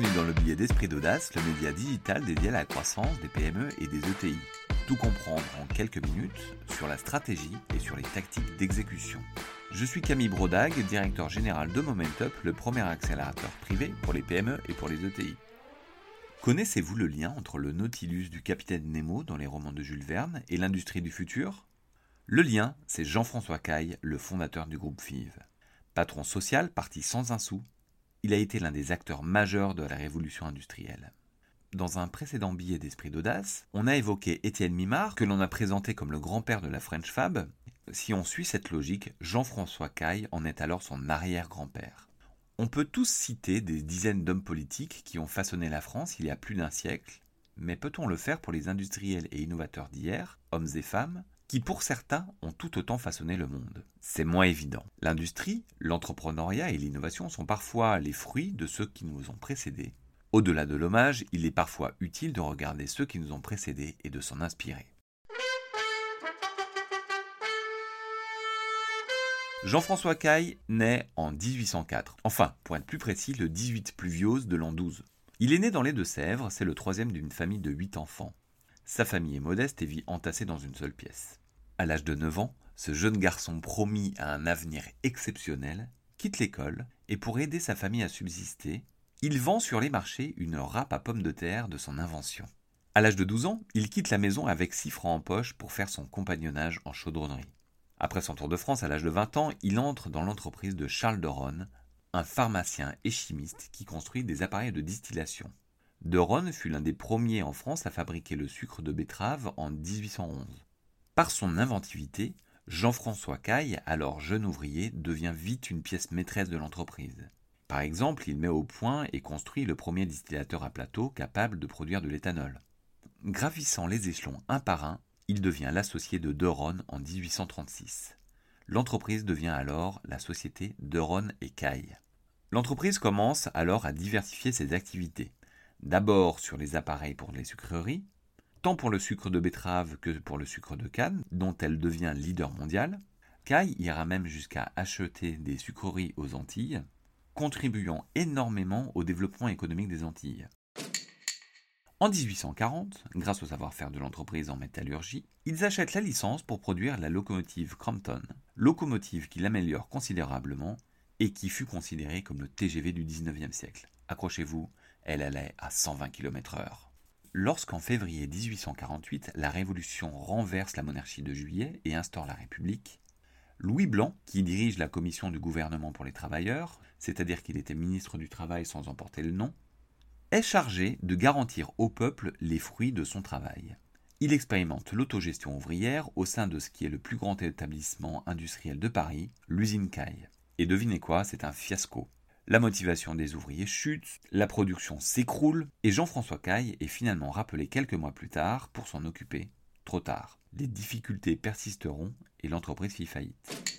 Dans le billet d'Esprit d'Audace, le média digital dédié à la croissance des PME et des ETI. Tout comprendre en quelques minutes sur la stratégie et sur les tactiques d'exécution. Je suis Camille Brodag, directeur général de Momentup, le premier accélérateur privé pour les PME et pour les ETI. Connaissez-vous le lien entre le Nautilus du capitaine Nemo dans les romans de Jules Verne et l'industrie du futur? Le lien, c'est Jean-François Caille, le fondateur du groupe FIV. Patron social parti sans un sou, il a été l'un des acteurs majeurs de la révolution industrielle. Dans un précédent billet d'esprit d'audace, on a évoqué Étienne Mimard, que l'on a présenté comme le grand-père de la French Fab. Si on suit cette logique, Jean-François Caille en est alors son arrière-grand-père. On peut tous citer des dizaines d'hommes politiques qui ont façonné la France il y a plus d'un siècle, mais peut-on le faire pour les industriels et innovateurs d'hier, hommes et femmes, qui pour certains ont tout autant façonné le monde. C'est moins évident. L'industrie, l'entrepreneuriat et l'innovation sont parfois les fruits de ceux qui nous ont précédés. Au-delà de l'hommage, il est parfois utile de regarder ceux qui nous ont précédés et de s'en inspirer. Jean-François Caille naît en 1804, enfin, pour être plus précis, le 18 pluviose de l'an 12. Il est né dans les Deux-Sèvres, c'est le troisième d'une famille de huit enfants. Sa famille est modeste et vit entassée dans une seule pièce. À l'âge de 9 ans, ce jeune garçon promis à un avenir exceptionnel quitte l'école et pour aider sa famille à subsister, il vend sur les marchés une râpe à pommes de terre de son invention. À l'âge de 12 ans, il quitte la maison avec 6 francs en poche pour faire son compagnonnage en chaudronnerie. Après son tour de France à l'âge de 20 ans, il entre dans l'entreprise de Charles Doron, un pharmacien et chimiste qui construit des appareils de distillation. De fut l'un des premiers en France à fabriquer le sucre de betterave en 1811. Par son inventivité, Jean-François Caille, alors jeune ouvrier, devient vite une pièce maîtresse de l'entreprise. Par exemple, il met au point et construit le premier distillateur à plateau capable de produire de l'éthanol. Gravissant les échelons un par un, il devient l'associé de Deron en 1836. L'entreprise devient alors la société Deron et Caille. L'entreprise commence alors à diversifier ses activités d'abord sur les appareils pour les sucreries, tant pour le sucre de betterave que pour le sucre de canne, dont elle devient leader mondial. Kai ira même jusqu'à acheter des sucreries aux Antilles, contribuant énormément au développement économique des Antilles. En 1840, grâce au savoir-faire de l'entreprise en métallurgie, ils achètent la licence pour produire la locomotive Crampton, locomotive qui l'améliore considérablement et qui fut considérée comme le TGV du 19e siècle. Accrochez-vous, elle allait à 120 km/h. Lorsqu'en février 1848, la Révolution renverse la monarchie de juillet et instaure la République, Louis Blanc, qui dirige la commission du gouvernement pour les travailleurs, c'est-à-dire qu'il était ministre du Travail sans en porter le nom, est chargé de garantir au peuple les fruits de son travail. Il expérimente l'autogestion ouvrière au sein de ce qui est le plus grand établissement industriel de Paris, l'usine Caille. Et devinez quoi, c'est un fiasco. La motivation des ouvriers chute, la production s'écroule, et Jean-François Caille est finalement rappelé quelques mois plus tard pour s'en occuper. Trop tard. Les difficultés persisteront et l'entreprise fit faillite.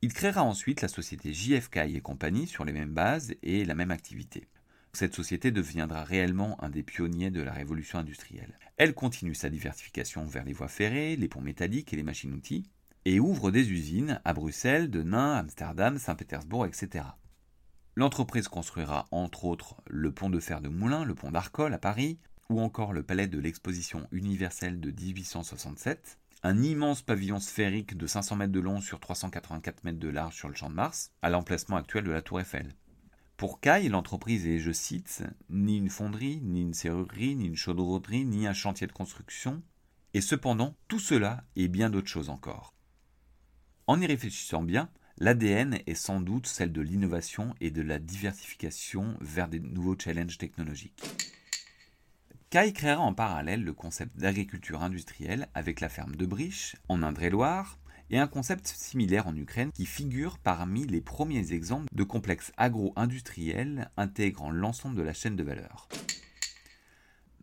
Il créera ensuite la société JF Caille et compagnie sur les mêmes bases et la même activité. Cette société deviendra réellement un des pionniers de la révolution industrielle. Elle continue sa diversification vers les voies ferrées, les ponts métalliques et les machines-outils, et ouvre des usines à Bruxelles, Denain, Amsterdam, Saint-Pétersbourg, etc. L'entreprise construira entre autres le pont de fer de Moulins, le pont d'Arcole à Paris, ou encore le palais de l'exposition universelle de 1867, un immense pavillon sphérique de 500 mètres de long sur 384 mètres de large sur le champ de Mars, à l'emplacement actuel de la Tour Eiffel. Pour Caille, l'entreprise est, je cite, ni une fonderie, ni une serrurerie, ni une chaudronnerie, ni un chantier de construction, et cependant tout cela et bien d'autres choses encore. En y réfléchissant bien, L'ADN est sans doute celle de l'innovation et de la diversification vers des nouveaux challenges technologiques. Kai créera en parallèle le concept d'agriculture industrielle avec la ferme de Briche en Indre-et-Loire et un concept similaire en Ukraine qui figure parmi les premiers exemples de complexes agro-industriels intégrant l'ensemble de la chaîne de valeur.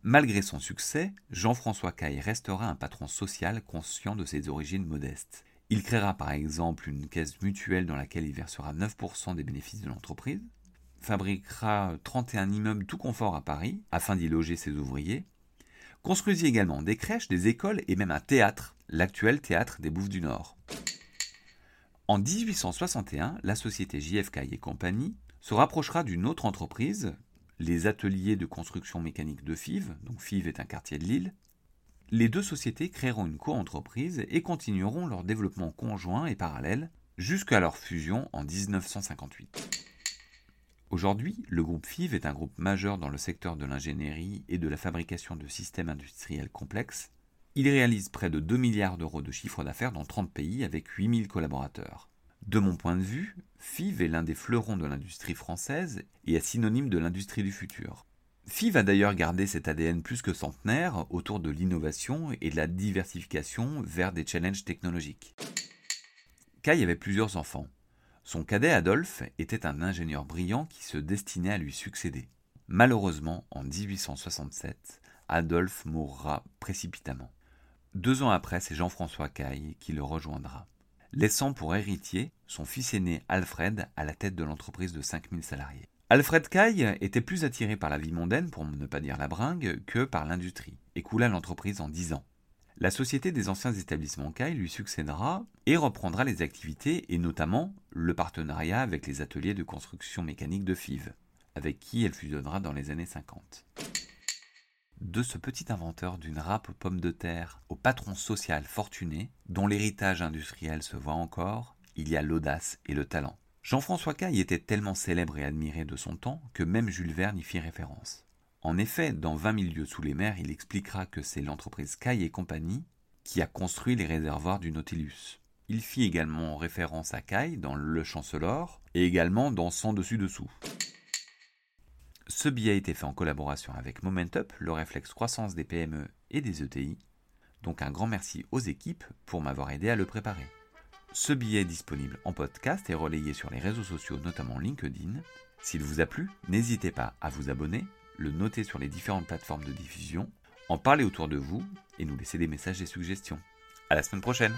Malgré son succès, Jean-François Caille restera un patron social conscient de ses origines modestes. Il créera par exemple une caisse mutuelle dans laquelle il versera 9% des bénéfices de l'entreprise, fabriquera 31 immeubles tout confort à Paris afin d'y loger ses ouvriers, construisit également des crèches, des écoles et même un théâtre, l'actuel théâtre des Bouffes du Nord. En 1861, la société JFK et compagnie se rapprochera d'une autre entreprise, les ateliers de construction mécanique de FIV, donc FIV est un quartier de Lille. Les deux sociétés créeront une co-entreprise et continueront leur développement conjoint et parallèle jusqu'à leur fusion en 1958. Aujourd'hui, le groupe FIV est un groupe majeur dans le secteur de l'ingénierie et de la fabrication de systèmes industriels complexes. Il réalise près de 2 milliards d'euros de chiffre d'affaires dans 30 pays avec 8000 collaborateurs. De mon point de vue, FIV est l'un des fleurons de l'industrie française et est synonyme de l'industrie du futur. FIV a d'ailleurs gardé cet ADN plus que centenaire autour de l'innovation et de la diversification vers des challenges technologiques. Kai avait plusieurs enfants. Son cadet Adolphe était un ingénieur brillant qui se destinait à lui succéder. Malheureusement, en 1867, Adolphe mourra précipitamment. Deux ans après, c'est Jean-François Caille qui le rejoindra, laissant pour héritier son fils aîné Alfred à la tête de l'entreprise de 5000 salariés. Alfred Caille était plus attiré par la vie mondaine, pour ne pas dire la bringue, que par l'industrie, et coula l'entreprise en dix ans. La Société des anciens établissements CAI lui succédera et reprendra les activités et notamment le partenariat avec les ateliers de construction mécanique de FIV, avec qui elle fusionnera dans les années 50. De ce petit inventeur d'une râpe aux pommes de terre au patron social fortuné, dont l'héritage industriel se voit encore, il y a l'audace et le talent. Jean-François Caille était tellement célèbre et admiré de son temps que même Jules Verne y fit référence. En effet, dans 20 milieux sous les mers, il expliquera que c'est l'entreprise Kai et compagnie qui a construit les réservoirs du Nautilus. Il fit également référence à Kai dans Le Chancelor et également dans Sans dessus dessous. Ce billet a été fait en collaboration avec Momentup, le réflexe croissance des PME et des ETI. Donc un grand merci aux équipes pour m'avoir aidé à le préparer. Ce billet est disponible en podcast et relayé sur les réseaux sociaux, notamment LinkedIn. S'il vous a plu, n'hésitez pas à vous abonner, le noter sur les différentes plateformes de diffusion, en parler autour de vous et nous laisser des messages et suggestions. À la semaine prochaine!